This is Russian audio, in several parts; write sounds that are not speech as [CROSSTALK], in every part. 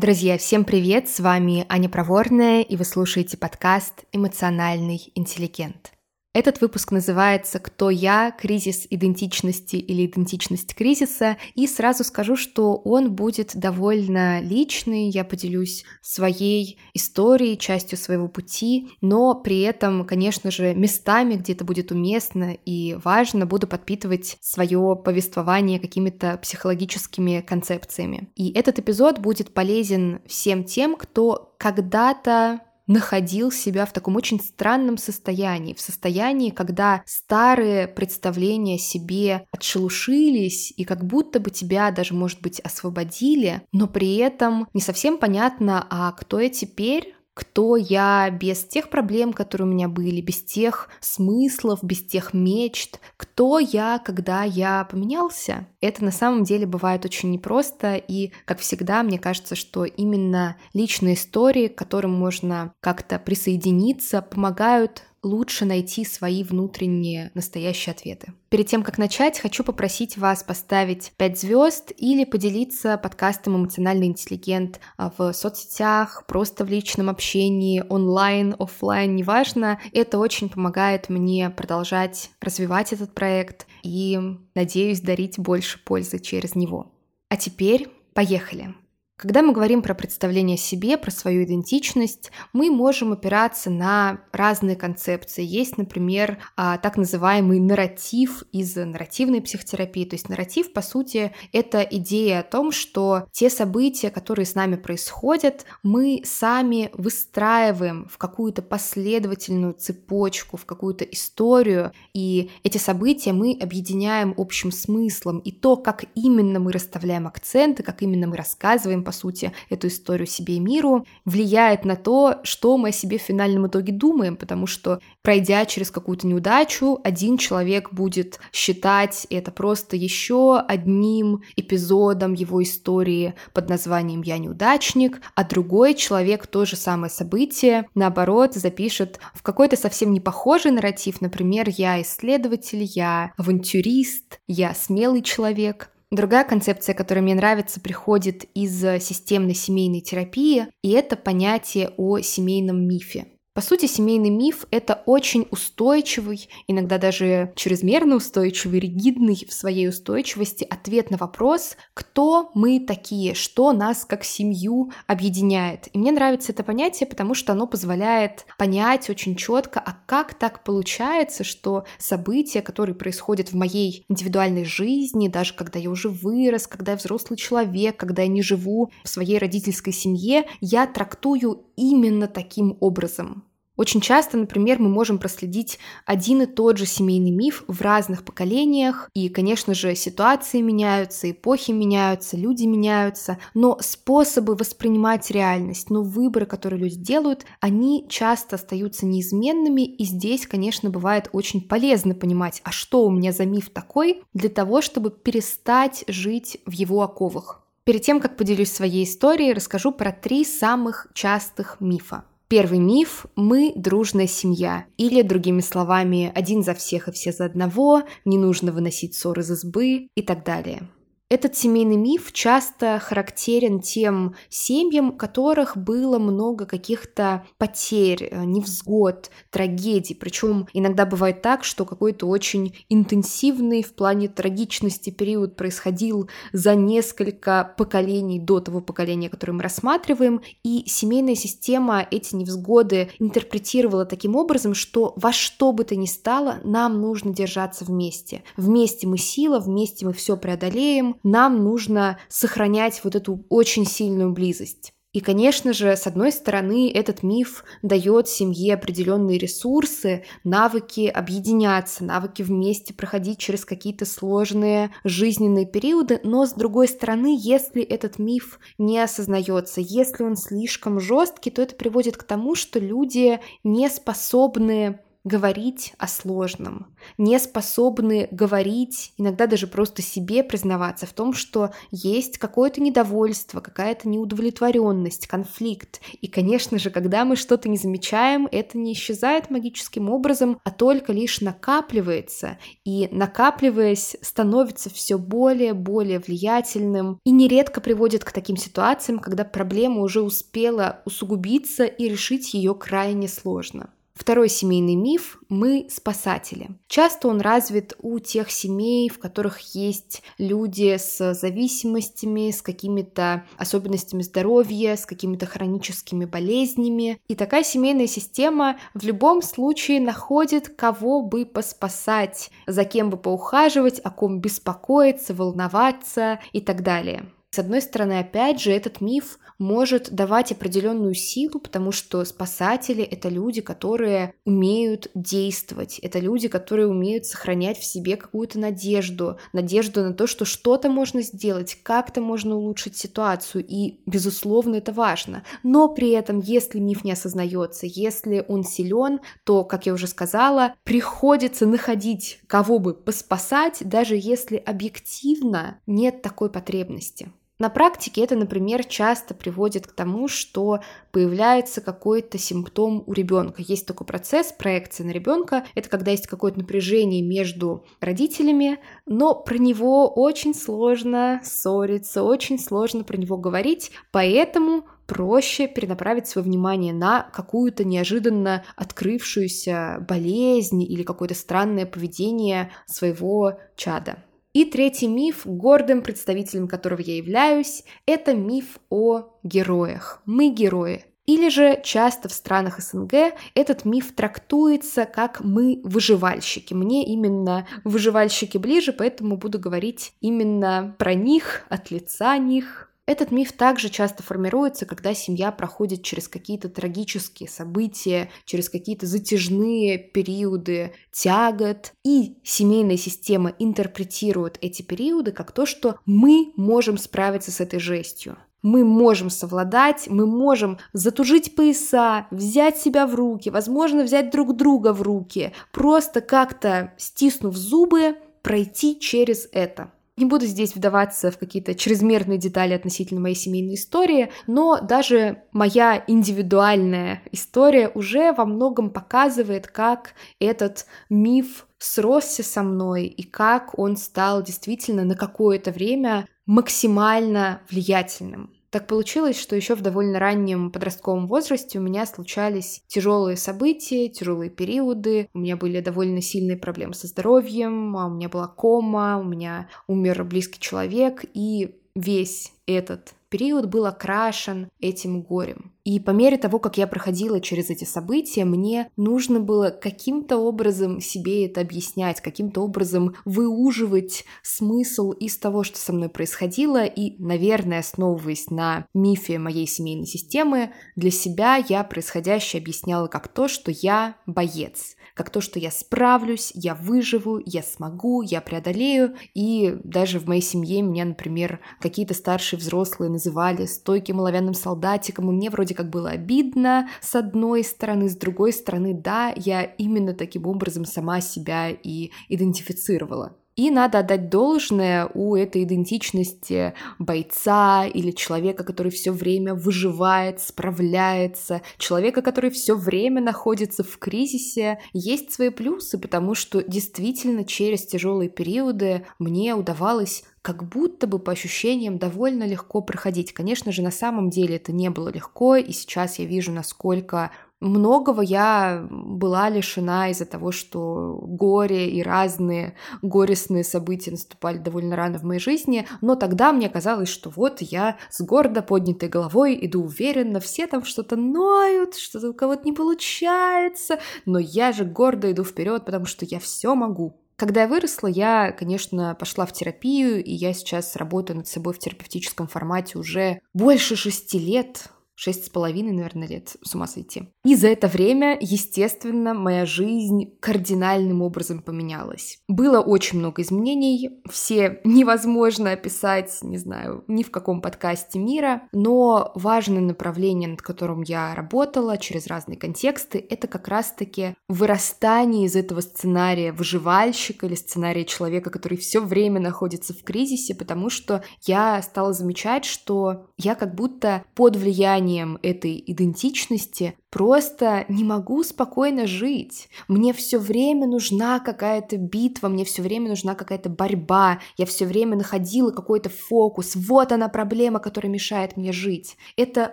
Друзья, всем привет! С вами Аня Проворная, и вы слушаете подкаст «Эмоциональный интеллигент». Этот выпуск называется «Кто я? Кризис идентичности или идентичность кризиса?» И сразу скажу, что он будет довольно личный, я поделюсь своей историей, частью своего пути, но при этом, конечно же, местами, где это будет уместно и важно, буду подпитывать свое повествование какими-то психологическими концепциями. И этот эпизод будет полезен всем тем, кто когда-то находил себя в таком очень странном состоянии, в состоянии, когда старые представления о себе отшелушились и как будто бы тебя даже, может быть, освободили, но при этом не совсем понятно, а кто я теперь, кто я без тех проблем, которые у меня были, без тех смыслов, без тех мечт, кто я, когда я поменялся. Это на самом деле бывает очень непросто, и, как всегда, мне кажется, что именно личные истории, к которым можно как-то присоединиться, помогают лучше найти свои внутренние настоящие ответы. Перед тем, как начать, хочу попросить вас поставить 5 звезд или поделиться подкастом «Эмоциональный интеллигент» в соцсетях, просто в личном общении, онлайн, офлайн, неважно. Это очень помогает мне продолжать развивать этот проект и, надеюсь, дарить больше пользы через него. А теперь поехали! Когда мы говорим про представление о себе, про свою идентичность, мы можем опираться на разные концепции. Есть, например, а, так называемый нарратив из нарративной психотерапии. То есть нарратив, по сути, это идея о том, что те события, которые с нами происходят, мы сами выстраиваем в какую-то последовательную цепочку, в какую-то историю, и эти события мы объединяем общим смыслом. И то, как именно мы расставляем акценты, как именно мы рассказываем по сути, эту историю себе и миру, влияет на то, что мы о себе в финальном итоге думаем, потому что, пройдя через какую-то неудачу, один человек будет считать это просто еще одним эпизодом его истории под названием «Я неудачник», а другой человек то же самое событие, наоборот, запишет в какой-то совсем не похожий нарратив, например, «Я исследователь», «Я авантюрист», «Я смелый человек», Другая концепция, которая мне нравится, приходит из системной семейной терапии, и это понятие о семейном мифе. По сути, семейный миф — это очень устойчивый, иногда даже чрезмерно устойчивый, ригидный в своей устойчивости ответ на вопрос, кто мы такие, что нас как семью объединяет. И мне нравится это понятие, потому что оно позволяет понять очень четко, а как так получается, что события, которые происходят в моей индивидуальной жизни, даже когда я уже вырос, когда я взрослый человек, когда я не живу в своей родительской семье, я трактую именно таким образом. Очень часто, например, мы можем проследить один и тот же семейный миф в разных поколениях, и, конечно же, ситуации меняются, эпохи меняются, люди меняются, но способы воспринимать реальность, но выборы, которые люди делают, они часто остаются неизменными, и здесь, конечно, бывает очень полезно понимать, а что у меня за миф такой, для того, чтобы перестать жить в его оковах. Перед тем, как поделюсь своей историей, расскажу про три самых частых мифа. Первый миф – мы дружная семья. Или, другими словами, один за всех и все за одного, не нужно выносить ссоры из избы и так далее. Этот семейный миф часто характерен тем семьям, у которых было много каких-то потерь, э, невзгод, трагедий. Причем иногда бывает так, что какой-то очень интенсивный в плане трагичности период происходил за несколько поколений до того поколения, которое мы рассматриваем, и семейная система эти невзгоды интерпретировала таким образом, что во что бы то ни стало, нам нужно держаться вместе. Вместе мы сила, вместе мы все преодолеем, нам нужно сохранять вот эту очень сильную близость. И, конечно же, с одной стороны, этот миф дает семье определенные ресурсы, навыки объединяться, навыки вместе проходить через какие-то сложные жизненные периоды, но с другой стороны, если этот миф не осознается, если он слишком жесткий, то это приводит к тому, что люди не способны говорить о сложном, не способны говорить, иногда даже просто себе признаваться в том, что есть какое-то недовольство, какая-то неудовлетворенность, конфликт. И, конечно же, когда мы что-то не замечаем, это не исчезает магическим образом, а только лишь накапливается. И накапливаясь, становится все более-более влиятельным и нередко приводит к таким ситуациям, когда проблема уже успела усугубиться и решить ее крайне сложно. Второй семейный миф – мы спасатели. Часто он развит у тех семей, в которых есть люди с зависимостями, с какими-то особенностями здоровья, с какими-то хроническими болезнями. И такая семейная система в любом случае находит, кого бы поспасать, за кем бы поухаживать, о ком беспокоиться, волноваться и так далее. С одной стороны, опять же, этот миф может давать определенную силу, потому что спасатели — это люди, которые умеют действовать, это люди, которые умеют сохранять в себе какую-то надежду, надежду на то, что что-то можно сделать, как-то можно улучшить ситуацию, и, безусловно, это важно. Но при этом, если миф не осознается, если он силен, то, как я уже сказала, приходится находить кого бы поспасать, даже если объективно нет такой потребности. На практике это, например, часто приводит к тому, что появляется какой-то симптом у ребенка. Есть такой процесс проекции на ребенка. Это когда есть какое-то напряжение между родителями, но про него очень сложно ссориться, очень сложно про него говорить, поэтому проще перенаправить свое внимание на какую-то неожиданно открывшуюся болезнь или какое-то странное поведение своего чада. И третий миф, гордым представителем которого я являюсь, это миф о героях. Мы герои. Или же часто в странах СНГ этот миф трактуется как мы выживальщики. Мне именно выживальщики ближе, поэтому буду говорить именно про них, от лица них, этот миф также часто формируется, когда семья проходит через какие-то трагические события, через какие-то затяжные периоды тягот, и семейная система интерпретирует эти периоды как то, что мы можем справиться с этой жестью. Мы можем совладать, мы можем затужить пояса, взять себя в руки, возможно, взять друг друга в руки, просто как-то стиснув зубы, пройти через это. Не буду здесь вдаваться в какие-то чрезмерные детали относительно моей семейной истории, но даже моя индивидуальная история уже во многом показывает, как этот миф сросся со мной и как он стал действительно на какое-то время максимально влиятельным. Так получилось, что еще в довольно раннем подростковом возрасте у меня случались тяжелые события, тяжелые периоды, у меня были довольно сильные проблемы со здоровьем, а у меня была кома, у меня умер близкий человек, и весь этот период был окрашен этим горем. И по мере того, как я проходила через эти события, мне нужно было каким-то образом себе это объяснять, каким-то образом выуживать смысл из того, что со мной происходило. И, наверное, основываясь на мифе моей семейной системы, для себя я происходящее объясняла как то, что я боец как то, что я справлюсь, я выживу, я смогу, я преодолею. И даже в моей семье меня, например, какие-то старшие взрослые называли стойким оловянным солдатиком, и мне вроде как было обидно с одной стороны, с другой стороны, да, я именно таким образом сама себя и идентифицировала. И надо отдать должное у этой идентичности бойца или человека, который все время выживает, справляется, человека, который все время находится в кризисе, есть свои плюсы, потому что действительно через тяжелые периоды мне удавалось как будто бы по ощущениям довольно легко проходить. Конечно же, на самом деле это не было легко, и сейчас я вижу, насколько Многого я была лишена из-за того, что горе и разные горестные события наступали довольно рано в моей жизни, но тогда мне казалось, что вот я с гордо поднятой головой иду уверенно, все там что-то ноют, что-то у кого-то не получается, но я же гордо иду вперед, потому что я все могу. Когда я выросла, я, конечно, пошла в терапию, и я сейчас работаю над собой в терапевтическом формате уже больше шести лет, шесть с половиной, наверное, лет с ума сойти. И за это время, естественно, моя жизнь кардинальным образом поменялась. Было очень много изменений, все невозможно описать, не знаю, ни в каком подкасте мира, но важное направление, над которым я работала через разные контексты, это как раз-таки вырастание из этого сценария выживальщика или сценария человека, который все время находится в кризисе, потому что я стала замечать, что я как будто под влиянием созданием этой идентичности просто не могу спокойно жить. Мне все время нужна какая-то битва, мне все время нужна какая-то борьба, я все время находила какой-то фокус. Вот она проблема, которая мешает мне жить. Это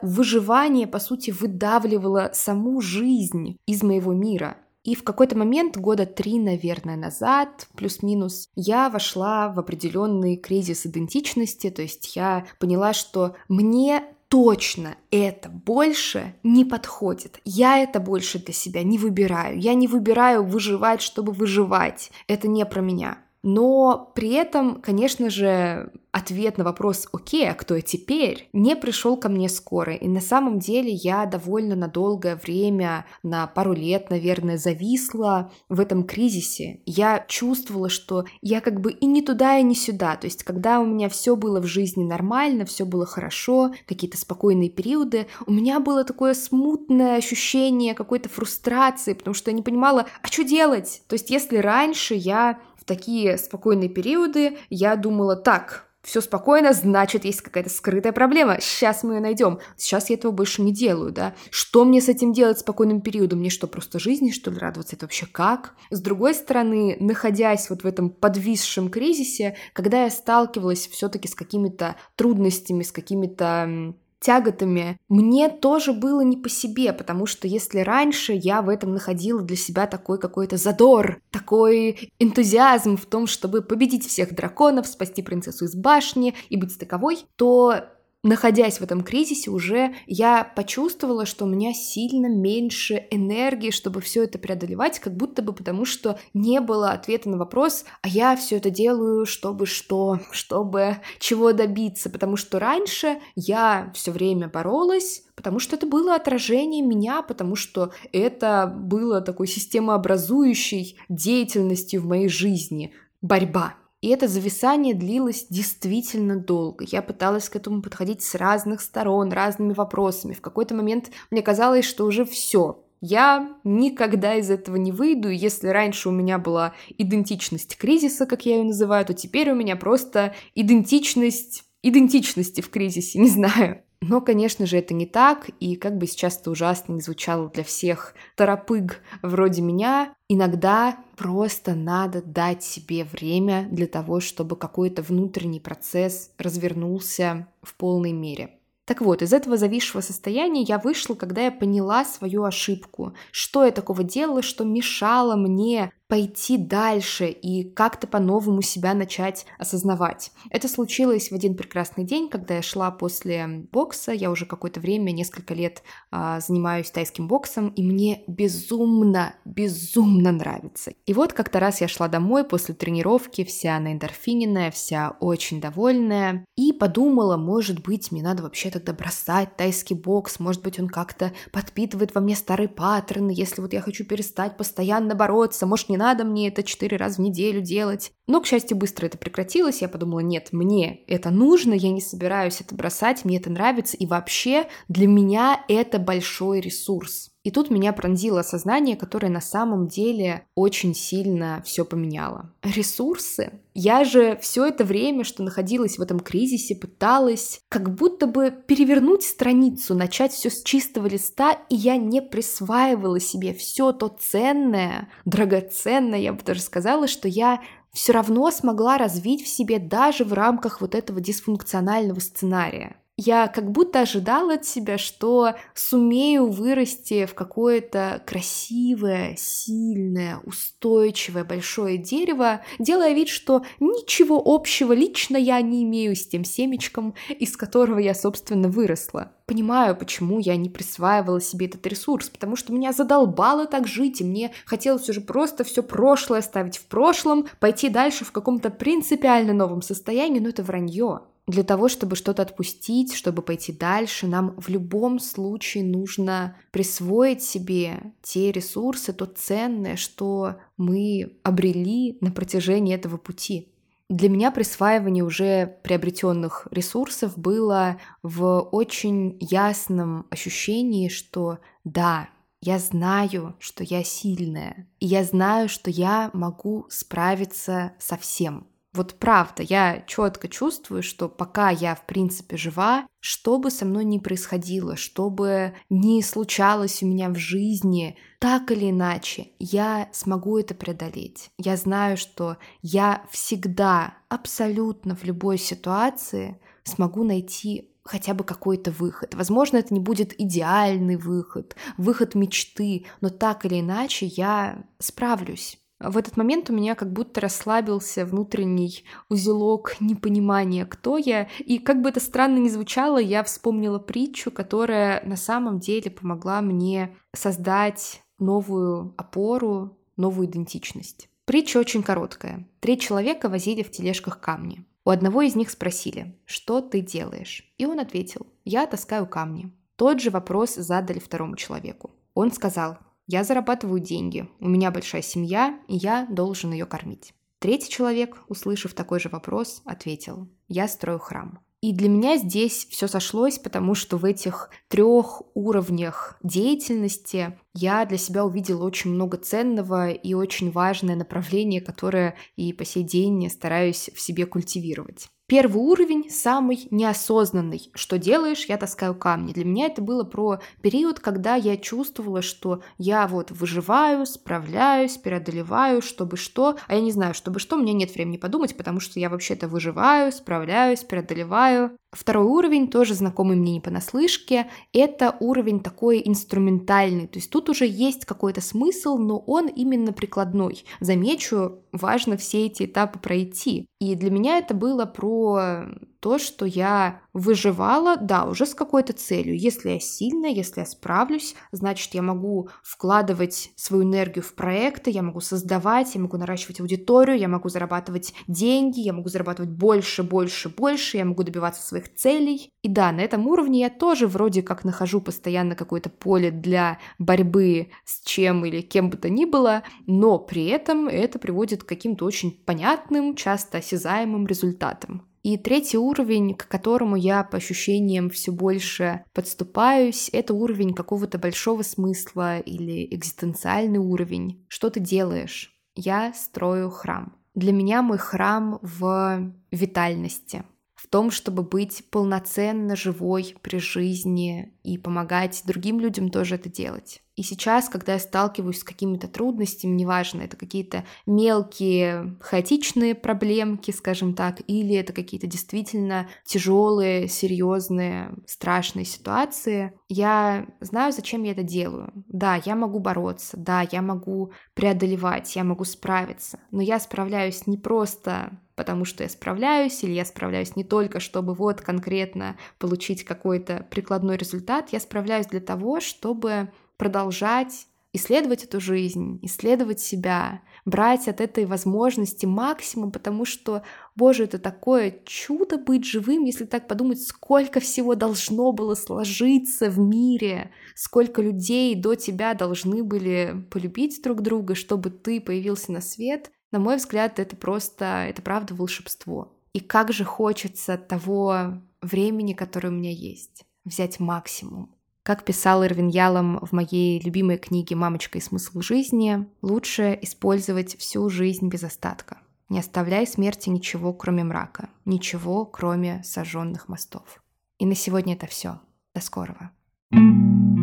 выживание, по сути, выдавливало саму жизнь из моего мира. И в какой-то момент, года три, наверное, назад, плюс-минус, я вошла в определенный кризис идентичности, то есть я поняла, что мне точно это больше не подходит. Я это больше для себя не выбираю. Я не выбираю выживать, чтобы выживать. Это не про меня. Но при этом, конечно же, ответ на вопрос «Окей, а кто я теперь?» не пришел ко мне скоро. И на самом деле я довольно на долгое время, на пару лет, наверное, зависла в этом кризисе. Я чувствовала, что я как бы и не туда, и не сюда. То есть, когда у меня все было в жизни нормально, все было хорошо, какие-то спокойные периоды, у меня было такое смутное ощущение какой-то фрустрации, потому что я не понимала, а что делать? То есть, если раньше я такие спокойные периоды я думала, так, все спокойно, значит, есть какая-то скрытая проблема. Сейчас мы ее найдем. Сейчас я этого больше не делаю, да. Что мне с этим делать спокойным периодом? Мне что, просто жизни, что ли, радоваться? Это вообще как? С другой стороны, находясь вот в этом подвисшем кризисе, когда я сталкивалась все-таки с какими-то трудностями, с какими-то тяготами, мне тоже было не по себе, потому что если раньше я в этом находила для себя такой какой-то задор, такой энтузиазм в том, чтобы победить всех драконов, спасти принцессу из башни и быть таковой, то находясь в этом кризисе, уже я почувствовала, что у меня сильно меньше энергии, чтобы все это преодолевать, как будто бы потому, что не было ответа на вопрос, а я все это делаю, чтобы что, чтобы чего добиться, потому что раньше я все время боролась, потому что это было отражение меня, потому что это было такой системообразующей деятельностью в моей жизни, борьба. И это зависание длилось действительно долго. Я пыталась к этому подходить с разных сторон, разными вопросами. В какой-то момент мне казалось, что уже все, я никогда из этого не выйду, если раньше у меня была идентичность кризиса, как я ее называю, то теперь у меня просто идентичность идентичности в кризисе, [LAUGHS] не знаю. Но, конечно же, это не так, и как бы сейчас это ужасно не звучало для всех торопыг вроде меня, иногда просто надо дать себе время для того, чтобы какой-то внутренний процесс развернулся в полной мере. Так вот, из этого зависшего состояния я вышла, когда я поняла свою ошибку. Что я такого делала, что мешало мне пойти дальше и как-то по-новому себя начать осознавать. Это случилось в один прекрасный день, когда я шла после бокса. Я уже какое-то время, несколько лет а, занимаюсь тайским боксом, и мне безумно, безумно нравится. И вот как-то раз я шла домой после тренировки, вся на эндорфиненная, вся очень довольная, и подумала, может быть, мне надо вообще тогда бросать тайский бокс, может быть, он как-то подпитывает во мне старые паттерны, если вот я хочу перестать постоянно бороться, может, надо мне это четыре раза в неделю делать. Но, к счастью, быстро это прекратилось. Я подумала, нет, мне это нужно, я не собираюсь это бросать, мне это нравится, и вообще для меня это большой ресурс. И тут меня пронзило осознание, которое на самом деле очень сильно все поменяло. Ресурсы. Я же все это время, что находилась в этом кризисе, пыталась как будто бы перевернуть страницу, начать все с чистого листа, и я не присваивала себе все то ценное, драгоценное, я бы даже сказала, что я все равно смогла развить в себе даже в рамках вот этого дисфункционального сценария я как будто ожидала от себя, что сумею вырасти в какое-то красивое, сильное, устойчивое большое дерево, делая вид, что ничего общего лично я не имею с тем семечком, из которого я, собственно, выросла. Понимаю, почему я не присваивала себе этот ресурс, потому что меня задолбало так жить, и мне хотелось уже просто все прошлое оставить в прошлом, пойти дальше в каком-то принципиально новом состоянии, но это вранье. Для того, чтобы что-то отпустить, чтобы пойти дальше, нам в любом случае нужно присвоить себе те ресурсы, то ценное, что мы обрели на протяжении этого пути. Для меня присваивание уже приобретенных ресурсов было в очень ясном ощущении, что да, я знаю, что я сильная, и я знаю, что я могу справиться со всем. Вот правда, я четко чувствую, что пока я, в принципе, жива, что бы со мной ни происходило, что бы ни случалось у меня в жизни, так или иначе, я смогу это преодолеть. Я знаю, что я всегда, абсолютно в любой ситуации смогу найти хотя бы какой-то выход. Возможно, это не будет идеальный выход, выход мечты, но так или иначе я справлюсь. В этот момент у меня как будто расслабился внутренний узелок непонимания, кто я. И как бы это странно ни звучало, я вспомнила притчу, которая на самом деле помогла мне создать новую опору, новую идентичность. Притча очень короткая. Три человека возили в тележках камни. У одного из них спросили, что ты делаешь? И он ответил, я таскаю камни. Тот же вопрос задали второму человеку. Он сказал, я зарабатываю деньги, у меня большая семья, и я должен ее кормить. Третий человек, услышав такой же вопрос, ответил, я строю храм. И для меня здесь все сошлось, потому что в этих трех уровнях деятельности я для себя увидела очень много ценного и очень важное направление, которое и по сей день стараюсь в себе культивировать. Первый уровень самый неосознанный. Что делаешь? Я таскаю камни. Для меня это было про период, когда я чувствовала, что я вот выживаю, справляюсь, преодолеваю, чтобы что. А я не знаю, чтобы что, у меня нет времени подумать, потому что я вообще-то выживаю, справляюсь, преодолеваю. Второй уровень, тоже знакомый мне не понаслышке, это уровень такой инструментальный, то есть тут уже есть какой-то смысл, но он именно прикладной. Замечу, важно все эти этапы пройти. И для меня это было про то, что я выживала, да, уже с какой-то целью. Если я сильная, если я справлюсь, значит, я могу вкладывать свою энергию в проекты, я могу создавать, я могу наращивать аудиторию, я могу зарабатывать деньги, я могу зарабатывать больше, больше, больше, я могу добиваться своих целей. И да, на этом уровне я тоже вроде как нахожу постоянно какое-то поле для борьбы с чем или кем бы то ни было, но при этом это приводит к каким-то очень понятным, часто осязаемым результатам. И третий уровень, к которому я по ощущениям все больше подступаюсь, это уровень какого-то большого смысла или экзистенциальный уровень. Что ты делаешь? Я строю храм. Для меня мой храм в витальности, в том, чтобы быть полноценно живой при жизни и помогать другим людям тоже это делать. И сейчас, когда я сталкиваюсь с какими-то трудностями, неважно, это какие-то мелкие хаотичные проблемки, скажем так, или это какие-то действительно тяжелые, серьезные, страшные ситуации, я знаю, зачем я это делаю. Да, я могу бороться, да, я могу преодолевать, я могу справиться, но я справляюсь не просто потому что я справляюсь, или я справляюсь не только, чтобы вот конкретно получить какой-то прикладной результат, я справляюсь для того, чтобы продолжать исследовать эту жизнь, исследовать себя, брать от этой возможности максимум, потому что, боже, это такое чудо быть живым, если так подумать, сколько всего должно было сложиться в мире, сколько людей до тебя должны были полюбить друг друга, чтобы ты появился на свет. На мой взгляд, это просто, это правда волшебство. И как же хочется того времени, которое у меня есть, взять максимум. Как писал Ирвин Ялом в моей любимой книге «Мамочка и смысл жизни», лучше использовать всю жизнь без остатка. Не оставляй смерти ничего, кроме мрака, ничего, кроме сожженных мостов. И на сегодня это все. До скорого. thank you